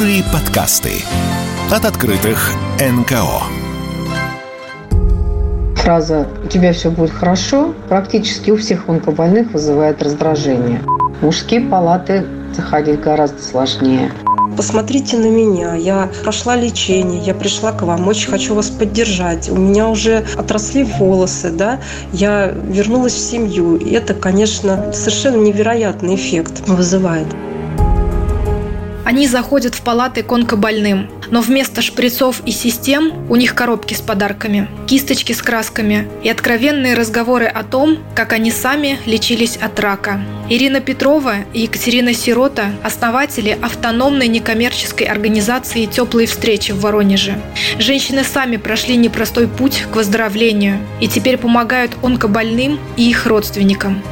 Добрые подкасты от открытых НКО. Фраза «у тебя все будет хорошо» практически у всех онкобольных вызывает раздражение. В мужские палаты заходить гораздо сложнее. Посмотрите на меня, я прошла лечение, я пришла к вам, очень хочу вас поддержать. У меня уже отросли волосы, да, я вернулась в семью. И это, конечно, совершенно невероятный эффект вызывает. Они заходят в палаты к онкобольным, но вместо шприцов и систем у них коробки с подарками, кисточки с красками и откровенные разговоры о том, как они сами лечились от рака. Ирина Петрова и Екатерина Сирота – основатели автономной некоммерческой организации «Теплые встречи» в Воронеже. Женщины сами прошли непростой путь к выздоровлению и теперь помогают онкобольным и их родственникам.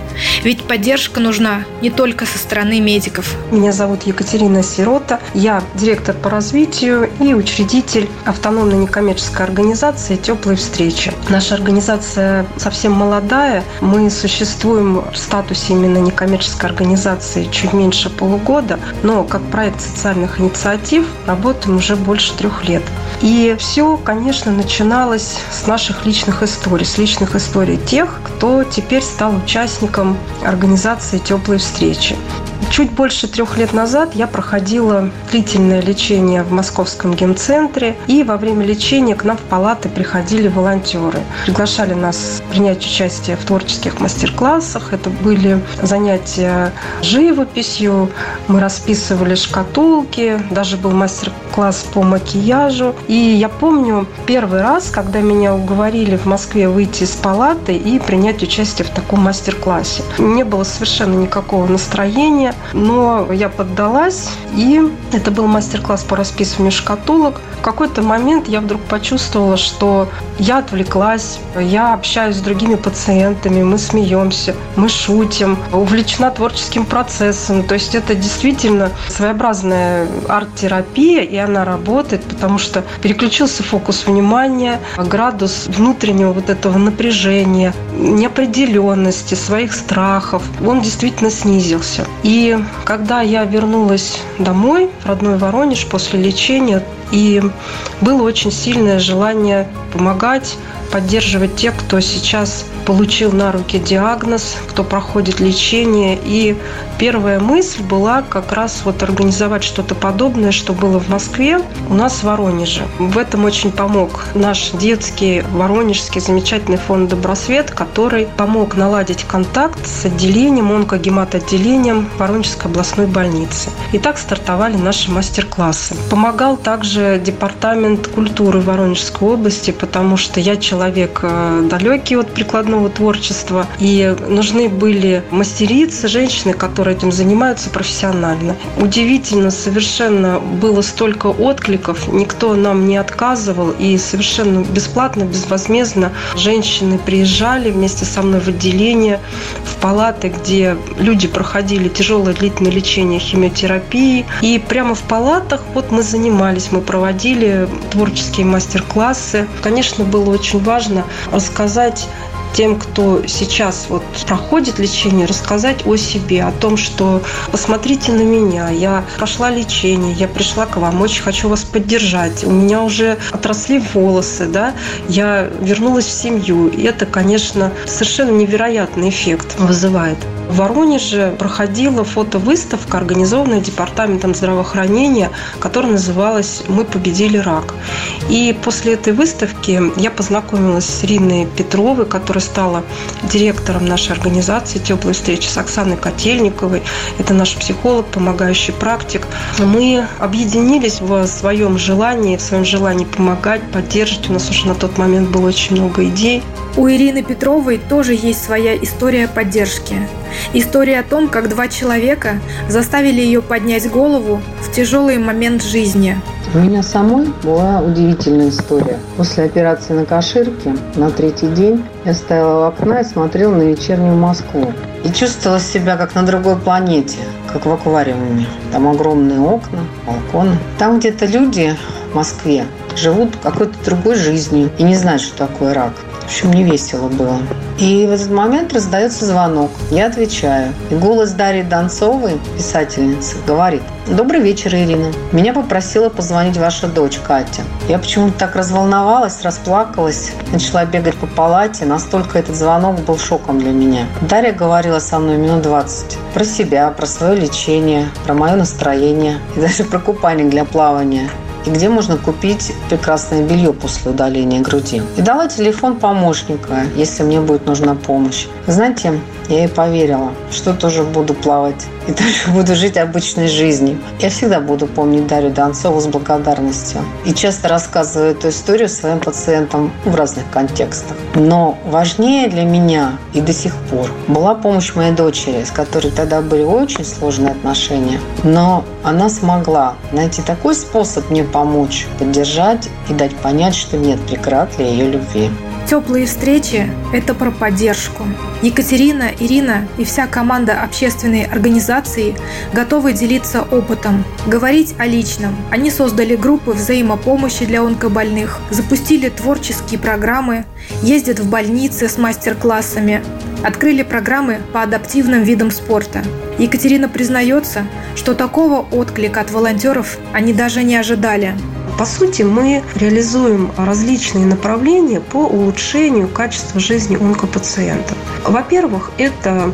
Ведь поддержка нужна не только со стороны медиков. Меня зовут Екатерина Сирота. Я директор по развитию и учредитель автономной некоммерческой организации «Теплые встречи». Наша организация совсем молодая. Мы существуем в статусе именно некоммерческой организации чуть меньше полугода, но как проект социальных инициатив работаем уже больше трех лет. И все, конечно, начиналось с наших личных историй, с личных историй тех, кто теперь стал участником организации «Теплые встречи». Чуть больше трех лет назад я проходила длительное лечение в Московском гемцентре, и во время лечения к нам в палаты приходили волонтеры. Приглашали нас принять участие в творческих мастер-классах. Это были занятия живописью, мы расписывали шкатулки, даже был мастер-класс по макияжу. И я помню первый раз, когда меня уговорили в Москве выйти из палаты и принять участие в таком мастер-классе. Не было совершенно никакого настроения, но я поддалась, и это был мастер-класс по расписыванию шкатулок. В какой-то момент я вдруг почувствовала, что я отвлеклась, я общаюсь с другими пациентами, мы смеемся, мы шутим, увлечена творческим процессом. То есть это действительно своеобразная арт-терапия, и она работает, потому что переключился фокус внимания, градус внутреннего вот этого напряжения, неопределенности, своих страхов, он действительно снизился. И когда я вернулась домой, в родной Воронеж после лечения, и было очень сильное желание помогать, поддерживать тех, кто сейчас получил на руки диагноз, кто проходит лечение. И первая мысль была как раз вот организовать что-то подобное, что было в Москве, у нас в Воронеже. В этом очень помог наш детский воронежский замечательный фонд «Добросвет», который помог наладить контакт с отделением, онкогематоотделением Воронежской областной больницы. И так стартовали наши мастер-классы. Помогал также департамент культуры Воронежской области, потому что я человек э, далекий от прикладного творчества. И нужны были мастерицы, женщины, которые этим занимаются профессионально. Удивительно совершенно было столько откликов, никто нам не отказывал. И совершенно бесплатно, безвозмездно женщины приезжали вместе со мной в отделение, в палаты, где люди проходили тяжелое длительное лечение химиотерапии. И прямо в палатах вот мы занимались, мы проводили творческие мастер-классы. Конечно, было очень важно рассказать тем, кто сейчас вот проходит лечение, рассказать о себе, о том, что посмотрите на меня, я прошла лечение, я пришла к вам, очень хочу вас поддержать, у меня уже отросли волосы, да, я вернулась в семью, и это, конечно, совершенно невероятный эффект вызывает. В Воронеже проходила фотовыставка, организованная Департаментом здравоохранения, которая называлась «Мы победили рак». И после этой выставки я познакомилась с Ириной Петровой, которая стала директором нашей организации «Теплые встречи» с Оксаной Котельниковой. Это наш психолог, помогающий практик. Мы объединились в своем желании, в своем желании помогать, поддерживать. У нас уже на тот момент было очень много идей. У Ирины Петровой тоже есть своя история поддержки. История о том, как два человека заставили ее поднять голову в тяжелый момент жизни. У меня самой была удивительная история. После операции на Каширке на третий день я стояла у окна и смотрела на вечернюю Москву. И чувствовала себя как на другой планете, как в аквариуме. Там огромные окна, балконы. Там где-то люди в Москве живут какой-то другой жизнью и не знают, что такое рак. Общем, не весело было. И в этот момент раздается звонок. Я отвечаю. И голос Дарьи Донцовой, писательницы, говорит. Добрый вечер, Ирина. Меня попросила позвонить ваша дочь Катя. Я почему-то так разволновалась, расплакалась, начала бегать по палате. Настолько этот звонок был шоком для меня. Дарья говорила со мной минут 20. Про себя, про свое лечение, про мое настроение и даже про купальник для плавания и где можно купить прекрасное белье после удаления груди. И дала телефон помощника, если мне будет нужна помощь. Знаете, я ей поверила, что тоже буду плавать и тоже буду жить обычной жизнью. Я всегда буду помнить Дарью Донцову с благодарностью. И часто рассказываю эту историю своим пациентам в разных контекстах. Но важнее для меня и до сих пор была помощь моей дочери, с которой тогда были очень сложные отношения. Но она смогла найти такой способ мне помочь, поддержать и дать понять, что нет преград для ее любви. Теплые встречи – это про поддержку. Екатерина, Ирина и вся команда общественной организации готовы делиться опытом, говорить о личном. Они создали группы взаимопомощи для онкобольных, запустили творческие программы, ездят в больницы с мастер-классами, открыли программы по адаптивным видам спорта. Екатерина признается, что такого отклика от волонтеров они даже не ожидали. По сути, мы реализуем различные направления по улучшению качества жизни онкопациентов. Во-первых, это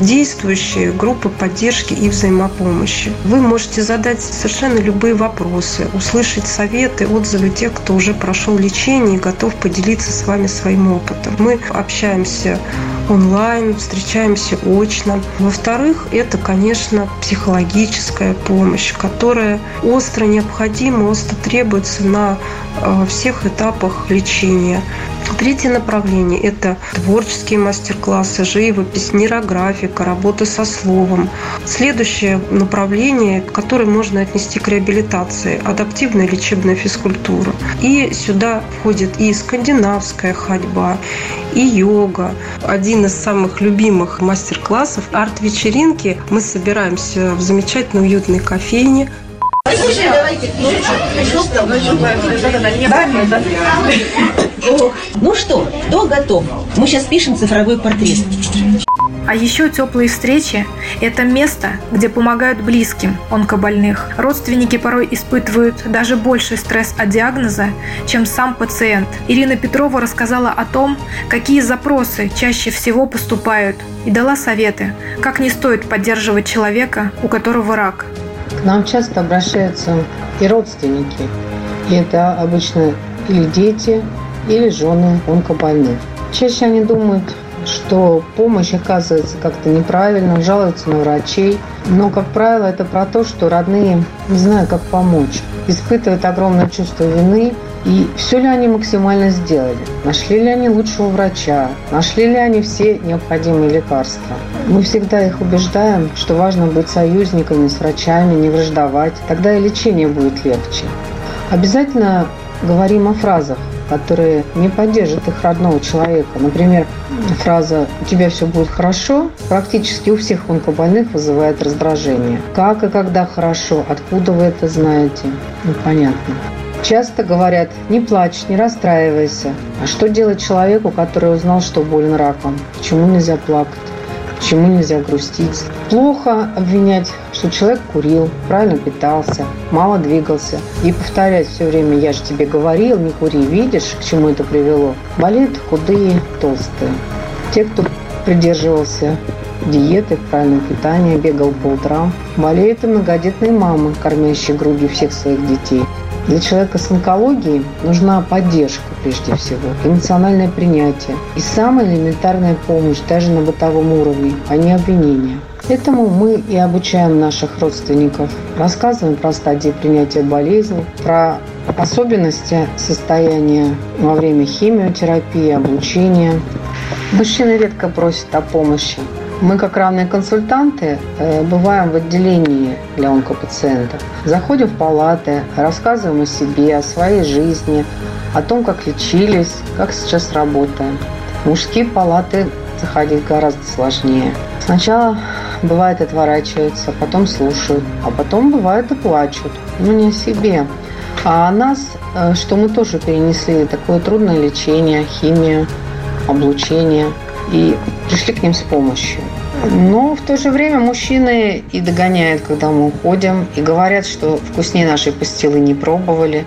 действующие группы поддержки и взаимопомощи. Вы можете задать совершенно любые вопросы, услышать советы, отзывы тех, кто уже прошел лечение и готов поделиться с вами своим опытом. Мы общаемся онлайн, встречаемся очно. Во-вторых, это, конечно, психологическая помощь, которая остро необходима, остро требуется на э, всех этапах лечения. Третье направление – это творческие мастер-классы, живопись, нейрографика, работа со словом. Следующее направление, которое можно отнести к реабилитации – адаптивная лечебная физкультура. И сюда входит и скандинавская ходьба, и йога. Один из самых любимых мастер-классов – арт-вечеринки. Мы собираемся в замечательной уютной кофейне, ну что, кто готов? Мы сейчас пишем цифровой портрет. А еще теплые встречи – это место, где помогают близким онкобольных. Родственники порой испытывают даже больший стресс от диагноза, чем сам пациент. Ирина Петрова рассказала о том, какие запросы чаще всего поступают, и дала советы, как не стоит поддерживать человека, у которого рак. К нам часто обращаются и родственники. И это обычно или дети, или жены онкобольных. Чаще они думают, что помощь оказывается как-то неправильно, жалуются на врачей. Но, как правило, это про то, что родные не знают, как помочь, испытывают огромное чувство вины. И все ли они максимально сделали? Нашли ли они лучшего врача? Нашли ли они все необходимые лекарства? Мы всегда их убеждаем, что важно быть союзниками с врачами, не враждовать. Тогда и лечение будет легче. Обязательно говорим о фразах, которые не поддержат их родного человека. Например, фраза «у тебя все будет хорошо» практически у всех онкобольных вызывает раздражение. Как и когда хорошо? Откуда вы это знаете? Непонятно. Часто говорят, не плачь, не расстраивайся. А что делать человеку, который узнал, что болен раком? Почему нельзя плакать? Почему нельзя грустить? Плохо обвинять, что человек курил, правильно питался, мало двигался. И повторять все время, я же тебе говорил, не кури, видишь, к чему это привело. Болеют худые, толстые. Те, кто придерживался диеты, правильного питания, бегал по утрам. Болеют и многодетные мамы, кормящие грудью всех своих детей. Для человека с онкологией нужна поддержка прежде всего, эмоциональное принятие и самая элементарная помощь даже на бытовом уровне, а не обвинение. Этому мы и обучаем наших родственников. Рассказываем про стадии принятия болезни, про особенности состояния во время химиотерапии, облучения. Мужчины редко просят о помощи. Мы, как равные консультанты, э, бываем в отделении для онкопациентов. Заходим в палаты, рассказываем о себе, о своей жизни, о том, как лечились, как сейчас работаем. В мужские палаты заходить гораздо сложнее. Сначала бывает отворачиваются, потом слушают, а потом бывает и плачут. Ну, не о себе, а о нас, э, что мы тоже перенесли такое трудное лечение, химию, облучения и пришли к ним с помощью. Но в то же время мужчины и догоняют, когда мы уходим, и говорят, что вкуснее нашей пастилы не пробовали,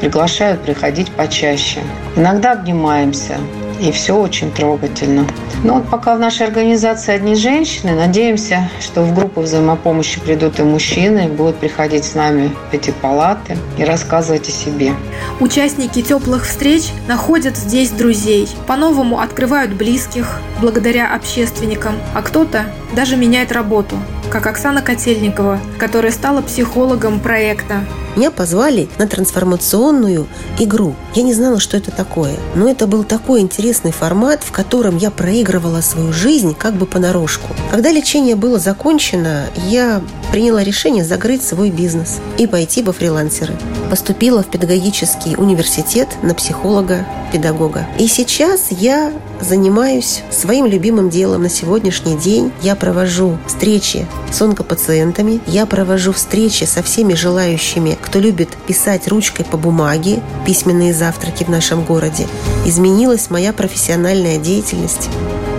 приглашают приходить почаще. Иногда обнимаемся, и все очень трогательно. Но вот пока в нашей организации одни женщины, надеемся, что в группу взаимопомощи придут и мужчины, будут приходить с нами в эти палаты и рассказывать о себе. Участники теплых встреч находят здесь друзей, по-новому открывают близких благодаря общественникам, а кто-то даже меняет работу, как Оксана Котельникова, которая стала психологом проекта меня позвали на трансформационную игру. Я не знала, что это такое. Но это был такой интересный формат, в котором я проигрывала свою жизнь как бы понарошку. Когда лечение было закончено, я приняла решение закрыть свой бизнес и пойти во фрилансеры. Поступила в педагогический университет на психолога-педагога. И сейчас я занимаюсь своим любимым делом на сегодняшний день. Я провожу встречи с онкопациентами, я провожу встречи со всеми желающими кто любит писать ручкой по бумаге, письменные завтраки в нашем городе, изменилась моя профессиональная деятельность,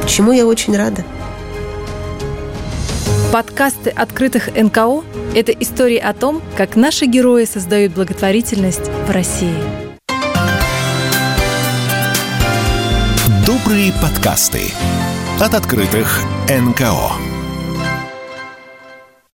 чему я очень рада. Подкасты открытых НКО – это истории о том, как наши герои создают благотворительность в России. Добрые подкасты от открытых НКО.